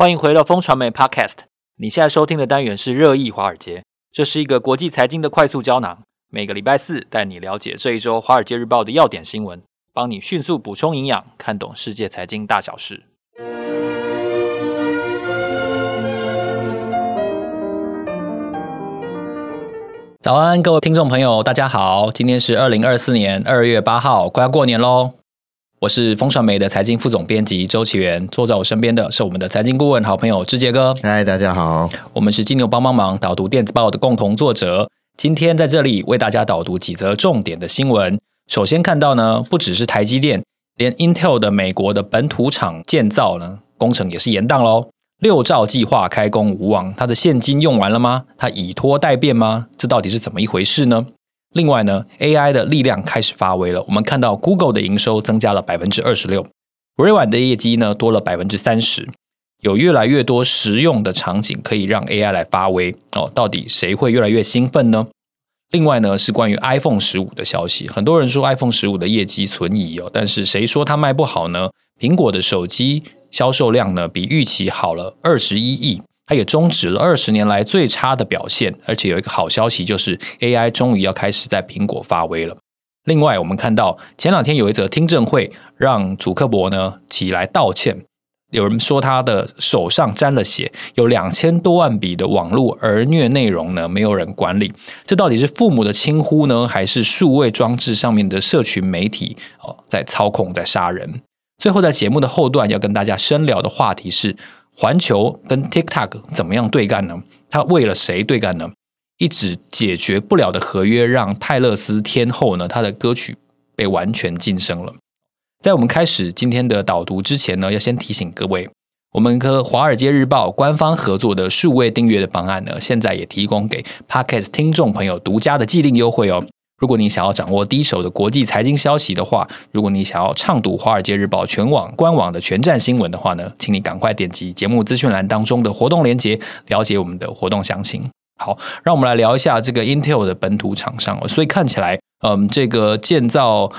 欢迎回到风传媒 Podcast。你现在收听的单元是热议华尔街，这是一个国际财经的快速胶囊。每个礼拜四带你了解这一周《华尔街日报》的要点新闻，帮你迅速补充营养，看懂世界财经大小事。早安，各位听众朋友，大家好，今天是二零二四年二月八号，快要过年喽。我是风传媒的财经副总编辑周启源，坐在我身边的是我们的财经顾问好朋友志杰哥。嗨，大家好，我们是金牛帮帮忙导读电子报的共同作者。今天在这里为大家导读几则重点的新闻。首先看到呢，不只是台积电，连 Intel 的美国的本土厂建造呢，工程也是延宕喽。六兆计划开工无望，它的现金用完了吗？它以拖待变吗？这到底是怎么一回事呢？另外呢，AI 的力量开始发威了。我们看到 Google 的营收增加了百分之二十六，微软的业绩呢多了百分之三十，有越来越多实用的场景可以让 AI 来发威哦。到底谁会越来越兴奋呢？另外呢，是关于 iPhone 十五的消息。很多人说 iPhone 十五的业绩存疑哦，但是谁说它卖不好呢？苹果的手机销售量呢比预期好了二十一亿。它也终止了二十年来最差的表现，而且有一个好消息，就是 AI 终于要开始在苹果发威了。另外，我们看到前两天有一则听证会，让祖克伯呢起来道歉。有人说他的手上沾了血，有两千多万笔的网络儿虐内容呢，没有人管理。这到底是父母的轻忽呢，还是数位装置上面的社群媒体哦在操控、在杀人？最后，在节目的后段要跟大家深聊的话题是。环球跟 TikTok 怎么样对干呢？他为了谁对干呢？一直解决不了的合约，让泰勒斯天后呢，他的歌曲被完全禁声了。在我们开始今天的导读之前呢，要先提醒各位，我们和《华尔街日报》官方合作的数位订阅的方案呢，现在也提供给 Podcast 听众朋友独家的既定优惠哦。如果你想要掌握第一手的国际财经消息的话，如果你想要畅读《华尔街日报》全网官网的全站新闻的话呢，请你赶快点击节目资讯栏当中的活动链接，了解我们的活动详情。好，让我们来聊一下这个 Intel 的本土厂商哦。所以看起来，嗯，这个建造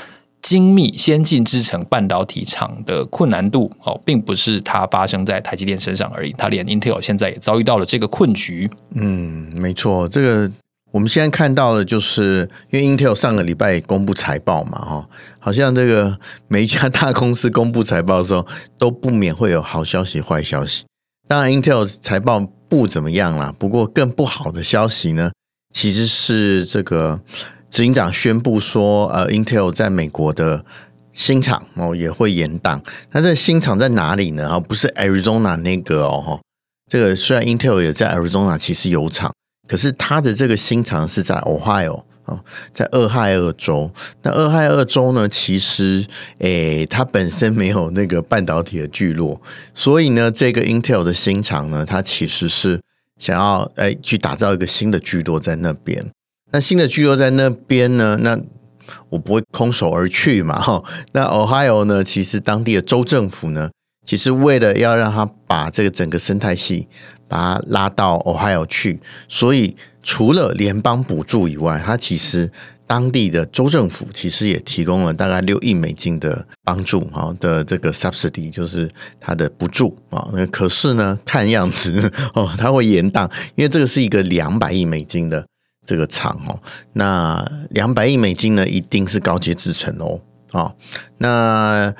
精密先进制程半导体厂的困难度哦，并不是它发生在台积电身上而已，它连 Intel 现在也遭遇到了这个困局。嗯，没错，这个。我们现在看到的就是，因为 Intel 上个礼拜公布财报嘛，哈，好像这个每一家大公司公布财报的时候，都不免会有好消息、坏消息。当然，Intel 财报不怎么样啦，不过更不好的消息呢，其实是这个执行长宣布说，呃，Intel 在美国的新厂哦也会延档。那这新厂在哪里呢？啊，不是 Arizona 那个哦，这个虽然 Intel 也在 Arizona，其实有厂。可是它的这个新厂是在 Ohio 啊，在俄亥俄州。那俄亥俄州呢，其实诶，它本身没有那个半导体的聚落，所以呢，这个 Intel 的新厂呢，它其实是想要诶去打造一个新的聚落在那边。那新的聚落在那边呢，那我不会空手而去嘛，哈。那 Ohio 呢，其实当地的州政府呢，其实为了要让它把这个整个生态系。把它拉到 Ohio 去，所以除了联邦补助以外，它其实当地的州政府其实也提供了大概六亿美金的帮助啊的这个 subsidy，就是它的补助啊。那可是呢，看样子 哦，它会延宕，因为这个是一个两百亿美金的这个厂哦。那两百亿美金呢，一定是高阶制程哦啊。那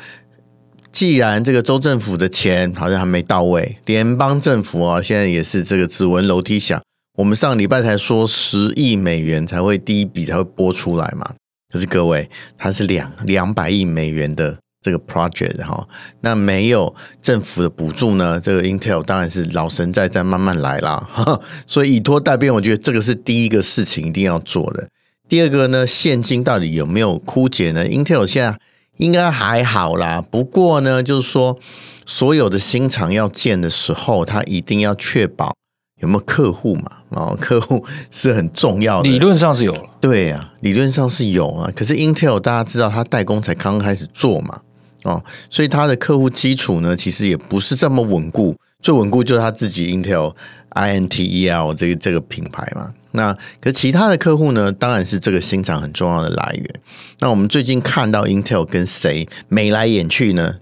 既然这个州政府的钱好像还没到位，联邦政府啊，现在也是这个指纹楼梯响。我们上礼拜才说十亿美元才会第一笔才会拨出来嘛，可是各位，它是两两百亿美元的这个 project 哈，那没有政府的补助呢，这个 Intel 当然是老神在在慢慢来啦。所以以拖代变，我觉得这个是第一个事情一定要做的。第二个呢，现金到底有没有枯竭呢？Intel 现在。应该还好啦，不过呢，就是说，所有的新厂要建的时候，他一定要确保有没有客户嘛，哦，客户是很重要的。理论上是有了，对啊，理论上是有啊。可是 Intel 大家知道，它代工才刚开始做嘛，哦，所以它的客户基础呢，其实也不是这么稳固。最稳固就是他自己 Intel Intel 这个这个品牌嘛。那可是其他的客户呢，当然是这个新厂很重要的来源。那我们最近看到 Intel 跟谁眉来眼去呢？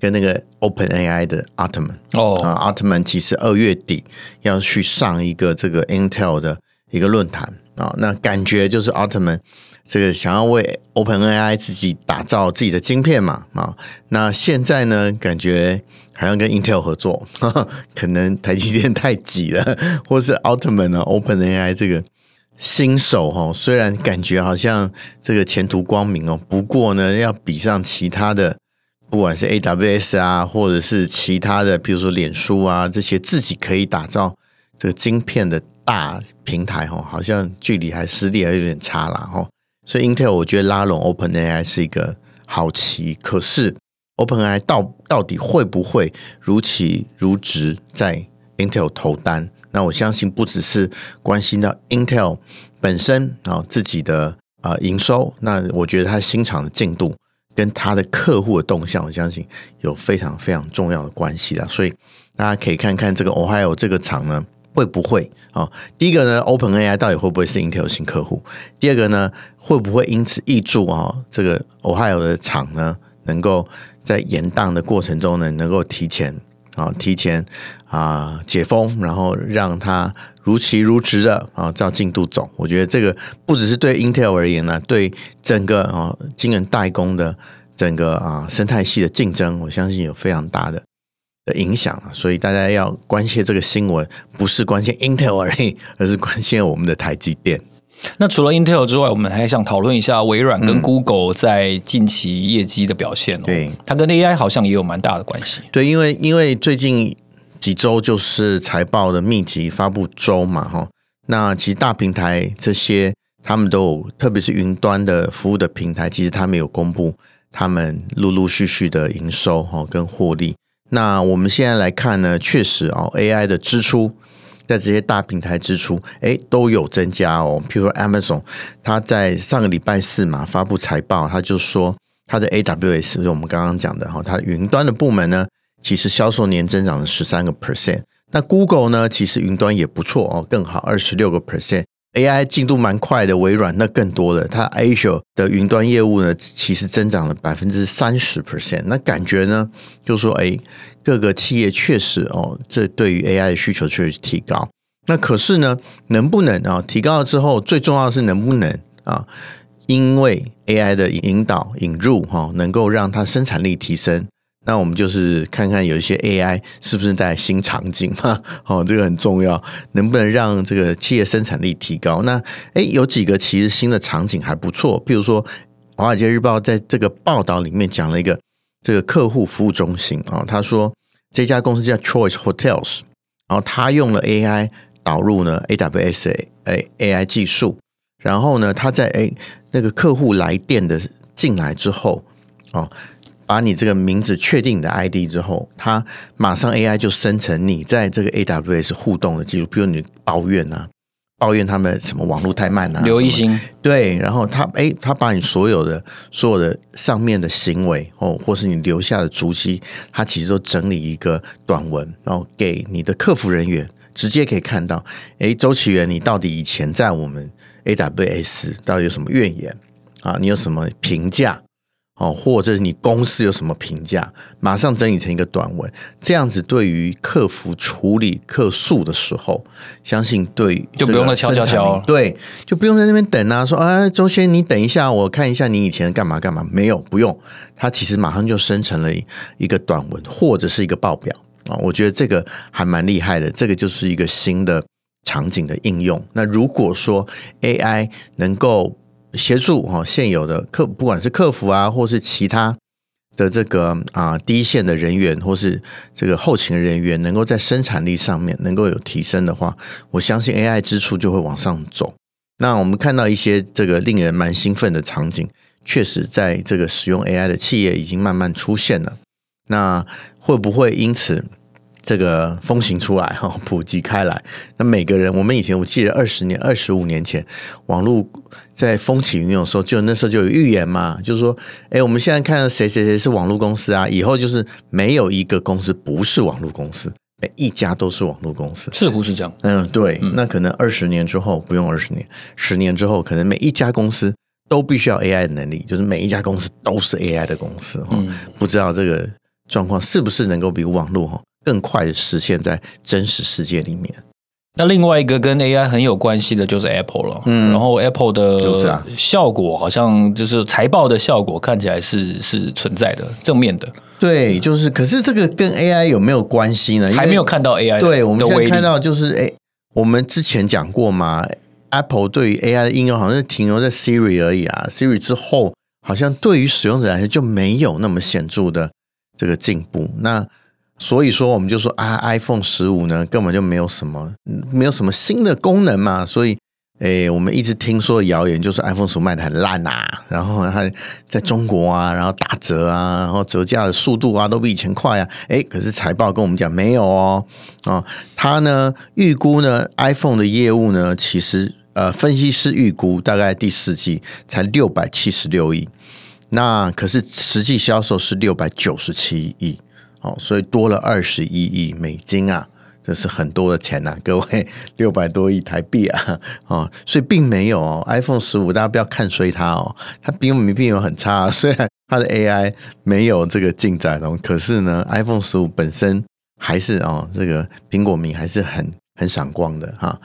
跟那个 OpenAI 的 Altman 哦啊，Altman 其实二月底要去上一个这个 Intel 的一个论坛啊，那感觉就是 Altman 这个想要为 OpenAI 自己打造自己的晶片嘛啊，那现在呢，感觉好像跟 Intel 合作，呵 呵可能台积电太挤了，或是 Altman 啊 OpenAI 这个新手哈，虽然感觉好像这个前途光明哦，不过呢，要比上其他的，不管是 AWS 啊，或者是其他的，比如说脸书啊这些自己可以打造这个晶片的大平台哈，好像距离还实力还有点差了哈。所以 Intel 我觉得拉拢 OpenAI 是一个好棋，可是 OpenAI 到到底会不会如期如质在 Intel 投单？那我相信不只是关心到 Intel 本身啊自己的啊营收，那我觉得它新厂的进度跟它的客户的动向，我相信有非常非常重要的关系的。所以大家可以看看这个 Ohio 这个厂呢。会不会啊？第一个呢，OpenAI 到底会不会是 Intel 新客户？第二个呢，会不会因此挹注啊？这个 Ohio 的厂呢，能够在延宕的过程中呢，能够提前啊，提前啊解封，然后让它如期如职的啊照进度走。我觉得这个不只是对 Intel 而言呢，对整个啊晶圆代工的整个啊生态系的竞争，我相信有非常大的。的影响，所以大家要关切这个新闻，不是关心 Intel 而已，而是关心我们的台积电。那除了 Intel 之外，我们还想讨论一下微软跟 Google 在近期业绩的表现。对，它跟 AI 好像也有蛮大的关系。对，因为因为最近几周就是财报的密集发布周嘛，哈。那其实大平台这些他们都有，特别是云端的服务的平台，其实他们有公布他们陆陆续续的营收哈跟获利。那我们现在来看呢，确实哦，AI 的支出在这些大平台支出，诶都有增加哦。譬如说 Amazon，它在上个礼拜四嘛发布财报，它就说它的 AWS，就我们刚刚讲的哈，它云端的部门呢，其实销售年增长了十三个 percent。那 Google 呢，其实云端也不错哦，更好二十六个 percent。AI 进度蛮快的，微软那更多的，它 Azure 的云端业务呢，其实增长了百分之三十 percent。那感觉呢，就是说，哎，各个企业确实哦，这对于 AI 的需求确实提高。那可是呢，能不能啊提高了之后，最重要的是能不能啊，因为 AI 的引导引入哈，能够让它生产力提升。那我们就是看看有一些 AI 是不是带来新场景嘛？哦，这个很重要，能不能让这个企业生产力提高？那诶，有几个其实新的场景还不错，比如说《华尔街日报》在这个报道里面讲了一个这个客户服务中心啊，哦，他说这家公司叫 Choice Hotels，然后他用了 AI 导入呢 AWS A AI 技术，然后呢他在诶那个客户来电的进来之后哦。把你这个名字确定你的 ID 之后，他马上 AI 就生成你在这个 AWS 互动的记录，比如你抱怨啊，抱怨他们什么网络太慢啊，刘一星对，然后他哎，他把你所有的所有的上面的行为哦，或是你留下的足迹，他其实都整理一个短文，然后给你的客服人员直接可以看到，哎，周启源，你到底以前在我们 AWS 到底有什么怨言啊？你有什么评价？哦，或者是你公司有什么评价，马上整理成一个短文，这样子对于客服处理客诉的时候，相信对就不用再敲敲敲，对，就不用在那边等啊，说啊，周先你等一下，我看一下你以前干嘛干嘛，没有，不用，他其实马上就生成了一个短文或者是一个报表啊，我觉得这个还蛮厉害的，这个就是一个新的场景的应用。那如果说 AI 能够协助哈现有的客，不管是客服啊，或是其他的这个啊第一线的人员，或是这个后勤人员，能够在生产力上面能够有提升的话，我相信 AI 支出就会往上走。那我们看到一些这个令人蛮兴奋的场景，确实在这个使用 AI 的企业已经慢慢出现了。那会不会因此？这个风行出来哈，普及开来。那每个人，我们以前我记得二十年、二十五年前，网络在风起云涌的时候，就那时候就有预言嘛，就是说，哎，我们现在看到谁谁谁是网络公司啊，以后就是没有一个公司不是网络公司，每一家都是网络公司，似乎是这样。嗯，对。嗯、那可能二十年之后不用二十年，十年之后，可能每一家公司都必须要 AI 的能力，就是每一家公司都是 AI 的公司哈。嗯、不知道这个。状况是不是能够比网络哈更快的实现在真实世界里面？那另外一个跟 AI 很有关系的就是 Apple 了，嗯，然后 Apple 的效果好像就是财报的效果看起来是是存在的正面的，对，就是可是这个跟 AI 有没有关系呢？还没有看到 AI，对，我们现在看到就是哎，我们之前讲过嘛，Apple 对于 AI 的应用好像是停留在 Siri 而已啊，Siri 之后好像对于使用者来说就没有那么显著的这个进步，那。所以说，我们就说啊，iPhone 十五呢，根本就没有什么，没有什么新的功能嘛。所以，诶，我们一直听说的谣言就是 iPhone 十五卖的很烂呐，然后它在中国啊，然后打折啊，然后折价的速度啊，都比以前快啊。诶，可是财报跟我们讲没有哦，啊，它呢预估呢 iPhone 的业务呢，其实呃，分析师预估大概第四季才六百七十六亿，那可是实际销售是六百九十七亿。哦，所以多了二十一亿美金啊，这是很多的钱呐、啊，各位六百多亿台币啊，哦，所以并没有哦，iPhone 十五大家不要看衰它哦，它并没并没有很差、啊，虽然它的 AI 没有这个进展哦，可是呢，iPhone 十五本身还是哦，这个苹果迷还是很很闪光的哈。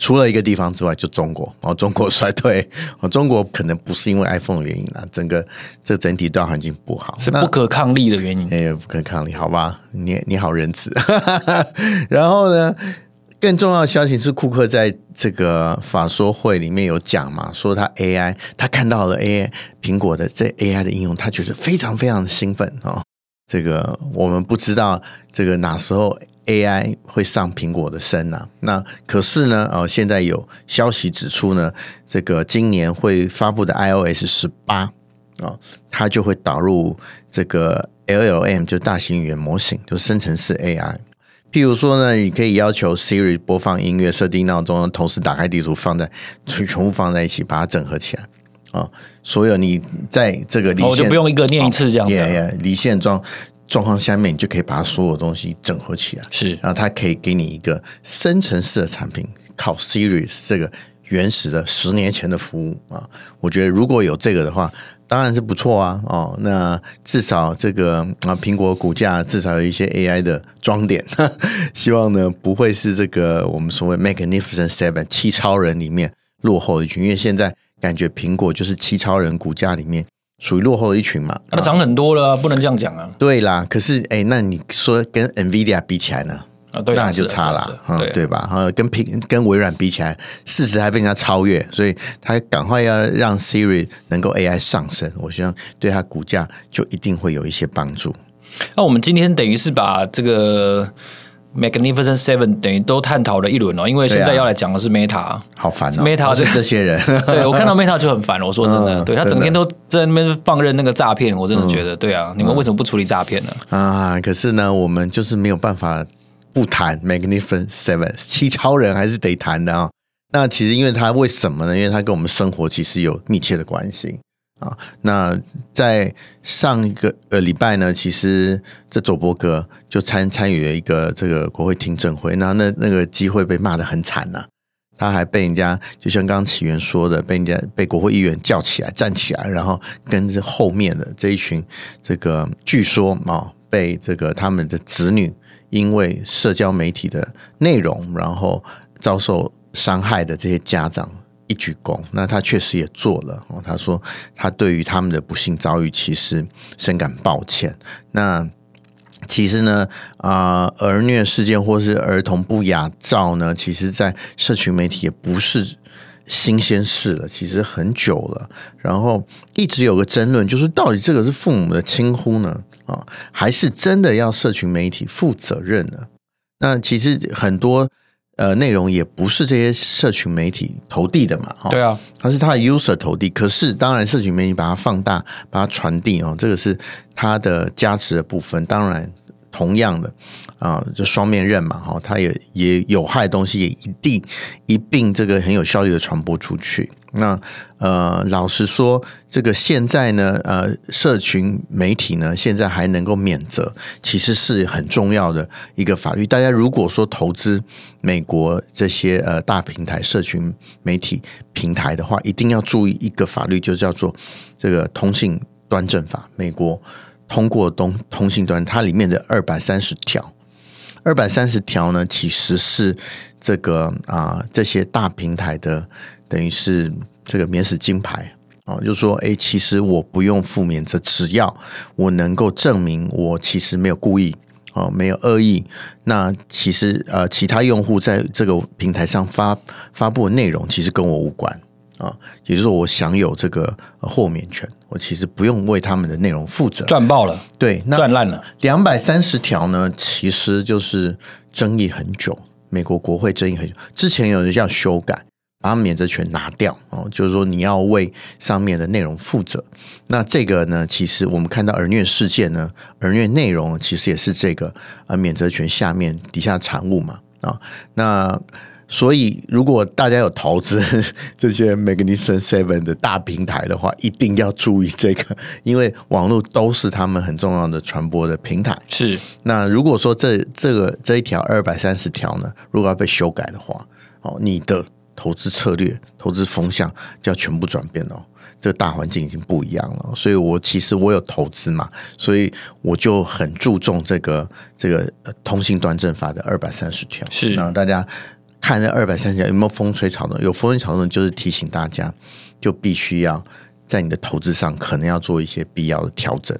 除了一个地方之外，就中国哦，中国衰退哦，中国可能不是因为 iPhone 的原因啦，整个这整体大环境不好，是不可抗力的原因。哎，不可抗力，好吧，你你好仁慈。然后呢，更重要的消息是，库克在这个法说会里面有讲嘛，说他 AI，他看到了 AI 苹果的这 AI 的应用，他觉得非常非常的兴奋哦。这个我们不知道这个哪时候。AI 会上苹果的身呐，那可是呢，呃，现在有消息指出呢，这个今年会发布的 iOS 十八啊，它就会导入这个 LLM，就大型语言模型，就生成式 AI。譬如说呢，你可以要求 Siri 播放音乐、设定闹钟，同时打开地图，放在全部放在一起，把它整合起来啊。所有你在这个离线，我就不用一个念一次这样子，离线装。状况下面，你就可以把它所有东西整合起来，是，然后它可以给你一个深层次的产品，靠 Siri 这个原始的十年前的服务啊，我觉得如果有这个的话，当然是不错啊，哦，那至少这个啊，苹果股价至少有一些 AI 的装点，希望呢不会是这个我们所谓 Magnificent Seven 七超人里面落后的一群，因为现在感觉苹果就是七超人股价里面。属于落后的一群嘛？它涨很多了，不能这样讲啊。对啦，可是哎，那你说跟 NVIDIA 比起来呢？啊，当然就差了，对吧？跟苹跟微软比起来，事实还被人家超越，所以他赶快要让 Siri 能够 AI 上升，我希望对它股价就一定会有一些帮助。那我们今天等于是把这个。Magnificent Seven 等于都探讨了一轮哦，因为现在要来讲的是 Meta，、啊、好烦哦。Meta 是这些人，对我看到 Meta 就很烦。我说真的，嗯、对他整天都在那边放任那个诈骗，我真的觉得，对啊，嗯、你们为什么不处理诈骗呢？啊，可是呢，我们就是没有办法不谈 Magnificent Seven 七超人，还是得谈的啊、哦。那其实因为他为什么呢？因为他跟我们生活其实有密切的关系。啊，那在上一个呃礼拜呢，其实这佐伯格就参参与了一个这个国会听证会，那那那个机会被骂得很惨呐、他还被人家就像刚刚起源说的，被人家被国会议员叫起来站起来，然后跟着后面的这一群这个据说啊，被这个他们的子女因为社交媒体的内容，然后遭受伤害的这些家长。一鞠躬，那他确实也做了。他说他对于他们的不幸遭遇，其实深感抱歉。那其实呢，啊、呃，儿虐事件或是儿童不雅照呢，其实，在社群媒体也不是新鲜事了，其实很久了。然后一直有个争论，就是到底这个是父母的轻忽呢，啊，还是真的要社群媒体负责任呢？那其实很多。呃，内容也不是这些社群媒体投递的嘛，对啊，它是它的 user 投递。可是，当然，社群媒体把它放大，把它传递哦，这个是它的价值的部分。当然，同样的啊，就双面刃嘛，哈，它也也有害的东西，也一定一并这个很有效率的传播出去。那呃，老实说，这个现在呢，呃，社群媒体呢，现在还能够免责，其实是很重要的一个法律。大家如果说投资美国这些呃大平台社群媒体平台的话，一定要注意一个法律，就叫做这个通信端正法，美国通过通通信端，它里面的二百三十条，二百三十条呢，其实是这个啊这些大平台的等于是这个免死金牌啊，就说，哎，其实我不用负免责，只要我能够证明我其实没有故意。哦，没有恶意。那其实呃，其他用户在这个平台上发发布的内容，其实跟我无关啊。也就是说，我享有这个豁免权，我其实不用为他们的内容负责。赚爆了，对，那赚烂了。两百三十条呢，其实就是争议很久，美国国会争议很久，之前有人要修改。把免责权拿掉哦，就是说你要为上面的内容负责。那这个呢，其实我们看到儿虐事件呢，儿虐内容其实也是这个呃免责权下面底下产物嘛啊。那所以如果大家有投资 这些 Magnificent Seven 的大平台的话，一定要注意这个，因为网络都是他们很重要的传播的平台。是。那如果说这这个这一条二百三十条呢，如果要被修改的话，哦，你的。投资策略、投资风向就要全部转变了，这个大环境已经不一样了。所以我其实我有投资嘛，所以我就很注重这个这个通信端正法的二百三十条。是，那大家看这二百三十条有没有风吹草动？有风吹草动，就是提醒大家，就必须要在你的投资上可能要做一些必要的调整。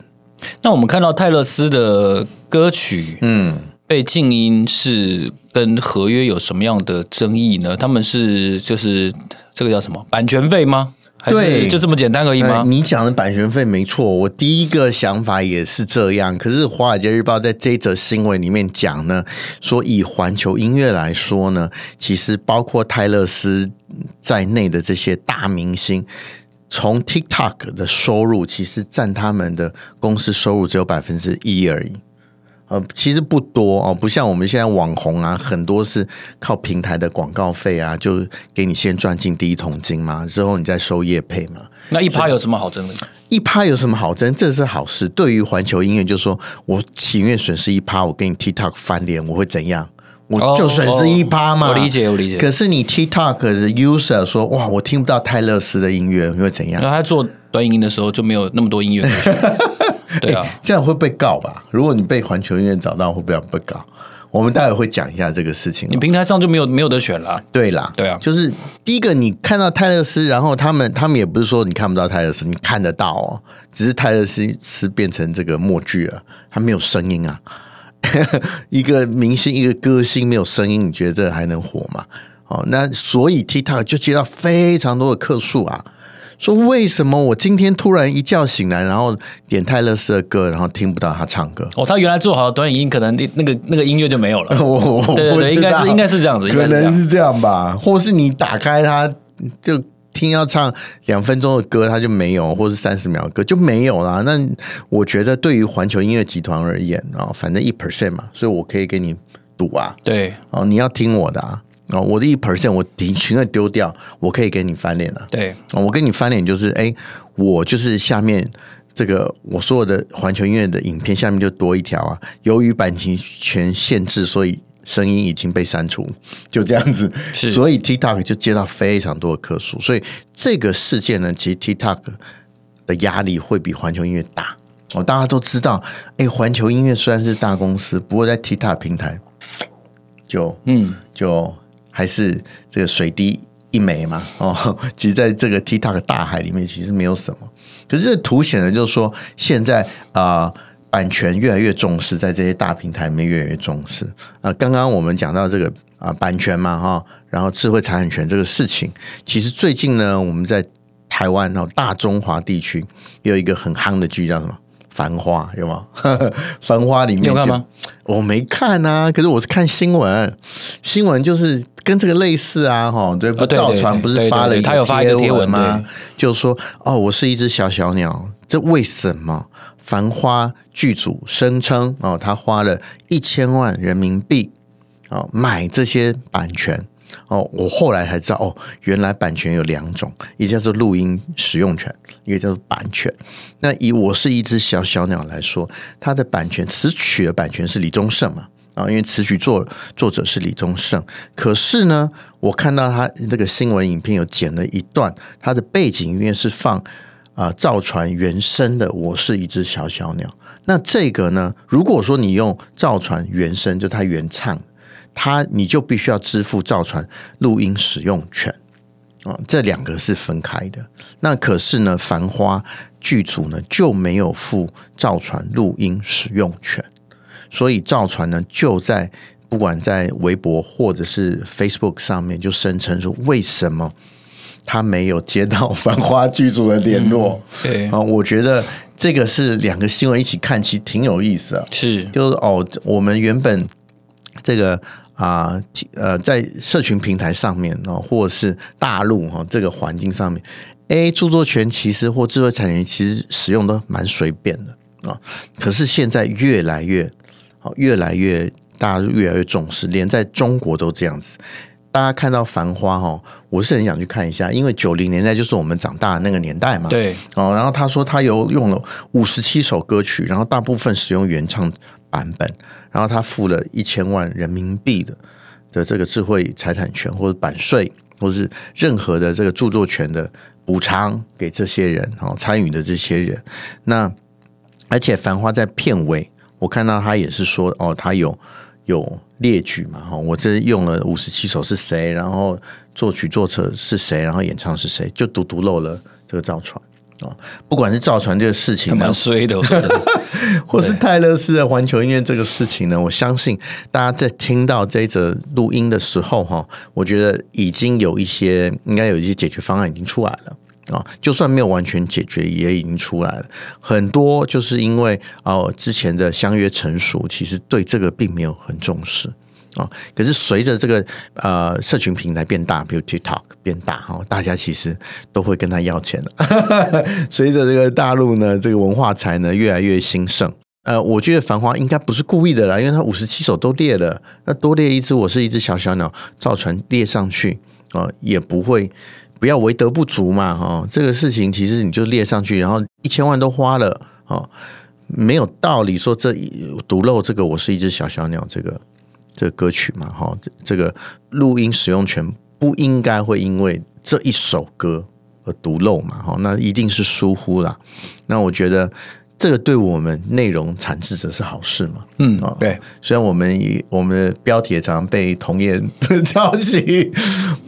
那我们看到泰勒斯的歌曲，嗯。被静音是跟合约有什么样的争议呢？他们是就是这个叫什么版权费吗？还是就这么简单而已吗？你讲的版权费没错，我第一个想法也是这样。可是《华尔街日报》在这则新闻里面讲呢，说以环球音乐来说呢，其实包括泰勒斯在内的这些大明星，从 TikTok 的收入其实占他们的公司收入只有百分之一而已。呃，其实不多哦，不像我们现在网红啊，很多是靠平台的广告费啊，就给你先赚进第一桶金嘛，之后你再收业配嘛。那一趴有什么好争的？一趴有什么好争？这是好事。对于环球音乐，就是说我情愿损失一趴，我跟你 TikTok 翻脸，我会怎样？我就损失一趴嘛。哦哦。我理解，我理解。可是你 TikTok 的 user 说，哇，我听不到泰勒斯的音乐，你会怎样？那他做短影音的时候就没有那么多音乐。对啊，这样会被告吧？如果你被环球音乐找到，会不会要被告？我们待会会讲一下这个事情。你平台上就没有没有得选了？对啦，对啊，就是第一个，你看到泰勒斯，然后他们他们也不是说你看不到泰勒斯，你看得到哦，只是泰勒斯是变成这个默剧了，他没有声音啊。一个明星，一个歌星没有声音，你觉得这还能火吗？哦，那所以 TikTok 就接到非常多的客诉啊。说为什么我今天突然一觉醒来，然后点泰勒斯的歌，然后听不到他唱歌？哦，他原来做好的短语音，可能那个那个音乐就没有了。我对对对，应该是应该是这样子，可能是这样吧。或是你打开它，就听要唱两分钟的歌，它就没有，或是三十秒的歌就没有啦。那我觉得对于环球音乐集团而言啊，反正一 percent 嘛，所以我可以给你赌啊。对，哦，你要听我的啊。哦，我的一 percent 我的情愿丢掉，我可以给你翻脸了。对，我跟你翻脸就是，哎，我就是下面这个我所有的环球音乐的影片下面就多一条啊，由于版权限制，所以声音已经被删除，就这样子。是，所以 TikTok 就接到非常多的客诉，所以这个事件呢，其实 TikTok 的压力会比环球音乐大。哦，大家都知道，哎，环球音乐虽然是大公司，不过在 TikTok 平台就嗯就。还是这个水滴一枚嘛？哦，其实在这个 TikTok 大海里面，其实没有什么。可是这凸显的就是说，现在啊、呃，版权越来越重视，在这些大平台里面越来越重视啊、呃。刚刚我们讲到这个啊、呃，版权嘛，哈、哦，然后智慧财产权这个事情，其实最近呢，我们在台湾哦，大中华地区有一个很夯的剧，叫什么？繁花有吗？繁花里面有看吗？我没看啊，可是我是看新闻，新闻就是跟这个类似啊，哈，对，不造船不是发了一个贴文吗？就说哦，我是一只小小鸟，这为什么？繁花剧组声称哦，他花了一千万人民币哦买这些版权。哦，我后来才知道哦，原来版权有两种，一个叫做录音使用权，一个叫做版权。那以我是一只小小鸟来说，它的版权词曲的版权是李宗盛嘛？啊，因为词曲作作者是李宗盛。可是呢，我看到他这个新闻影片有剪了一段，他的背景音乐是放啊赵传原声的《我是一只小小鸟》。那这个呢，如果说你用赵传原声，就他原唱，他你就必须要支付赵传录音使用权啊，这两个是分开的。那可是呢，繁花剧组呢就没有付赵传录音使用权，所以赵传呢就在不管在微博或者是 Facebook 上面就声称说，为什么他没有接到繁花剧组的联络？嗯、对啊，我觉得这个是两个新闻一起看，其实挺有意思的。是，就是哦，我们原本这个。啊，呃，在社群平台上面哦，或者是大陆哈这个环境上面，，A，著作权其实或智慧产权其实使用都蛮随便的啊。可是现在越来越好，越来越大家越来越重视，连在中国都这样子。大家看到《繁花》哈，我是很想去看一下，因为九零年代就是我们长大的那个年代嘛。对哦，然后他说他有用了五十七首歌曲，然后大部分使用原唱版本。然后他付了一千万人民币的的这个智慧财产权或者版税，或者是任何的这个著作权的补偿给这些人哦，参与的这些人。那而且《繁花》在片尾，我看到他也是说哦，他有有列举嘛哈，我这用了五十七首是谁，然后作曲作词是谁，然后演唱是谁，就独独漏了这个造船。哦，不管是造船这个事情，蛮衰的，或是泰勒斯的环球音乐这个事情呢，我相信大家在听到这一则录音的时候，哈，我觉得已经有一些，应该有一些解决方案已经出来了啊。就算没有完全解决，也已经出来了。很多就是因为哦，之前的相约成熟，其实对这个并没有很重视。哦，可是随着这个呃社群平台变大，比如 TikTok 变大哈，大家其实都会跟他要钱了。随着这个大陆呢，这个文化财呢越来越兴盛，呃，我觉得繁花应该不是故意的啦，因为他五十七首都列了，那多列一只我是一只小小鸟，造船列上去啊，也不会不要为德不足嘛哈。这个事情其实你就列上去，然后一千万都花了哦，没有道理说这独漏这个我是一只小小鸟这个。这个歌曲嘛，哈，这个录音使用权不应该会因为这一首歌而独漏嘛，哈，那一定是疏忽啦。那我觉得。这个对我们内容产制者是好事嘛？嗯，对。虽然我们以我们的标题也常常被同业 抄袭，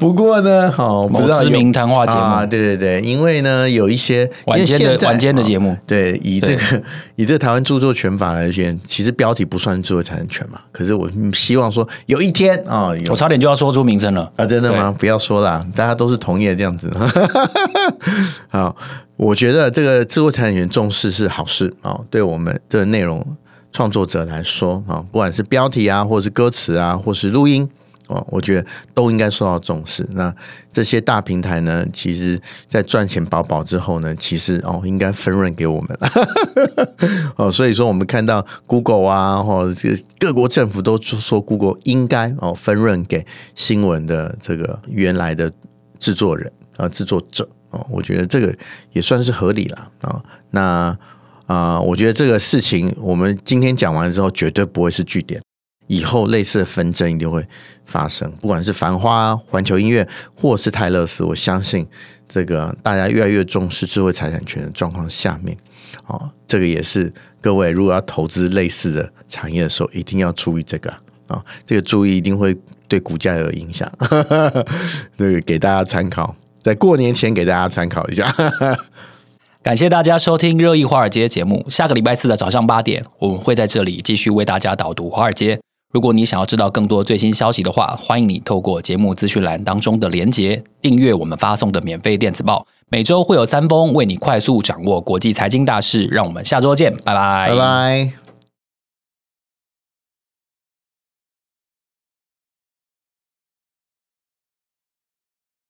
不过呢，好，某知名谈话节目啊，对对对，因为呢，有一些晚间的晚间的节目，对，以这个 以这个台湾著作权法来讲，其实标题不算智慧财产权嘛。可是我希望说，有一天啊，我差点就要说出名声了啊，真的吗？不要说啦，大家都是同业这样子。好。我觉得这个智慧财产权重视是好事啊，对我们的内容创作者来说啊，不管是标题啊，或者是歌词啊，或是录音哦，我觉得都应该受到重视。那这些大平台呢，其实在赚钱饱饱之后呢，其实哦，应该分润给我们了。哦，所以说我们看到 Google 啊，或者各国政府都说 Google 应该哦分润给新闻的这个原来的制作人啊，制作者。哦，我觉得这个也算是合理了啊。那啊、我觉得这个事情我们今天讲完之后，绝对不会是句点。以后类似的纷争一定会发生，不管是繁花、环球音乐，或是泰勒斯，我相信这个大家越来越重视智慧财产权的状况下面，哦，这个也是各位如果要投资类似的产业的时候，一定要注意这个啊。这个注意一定会对股价有影响，这个给大家参考。在过年前给大家参考一下，感谢大家收听热议华尔街节目。下个礼拜四的早上八点，我们会在这里继续为大家导读华尔街。如果你想要知道更多最新消息的话，欢迎你透过节目资讯栏当中的连结订阅我们发送的免费电子报。每周会有三封，为你快速掌握国际财经大事。让我们下周见，拜拜，拜拜。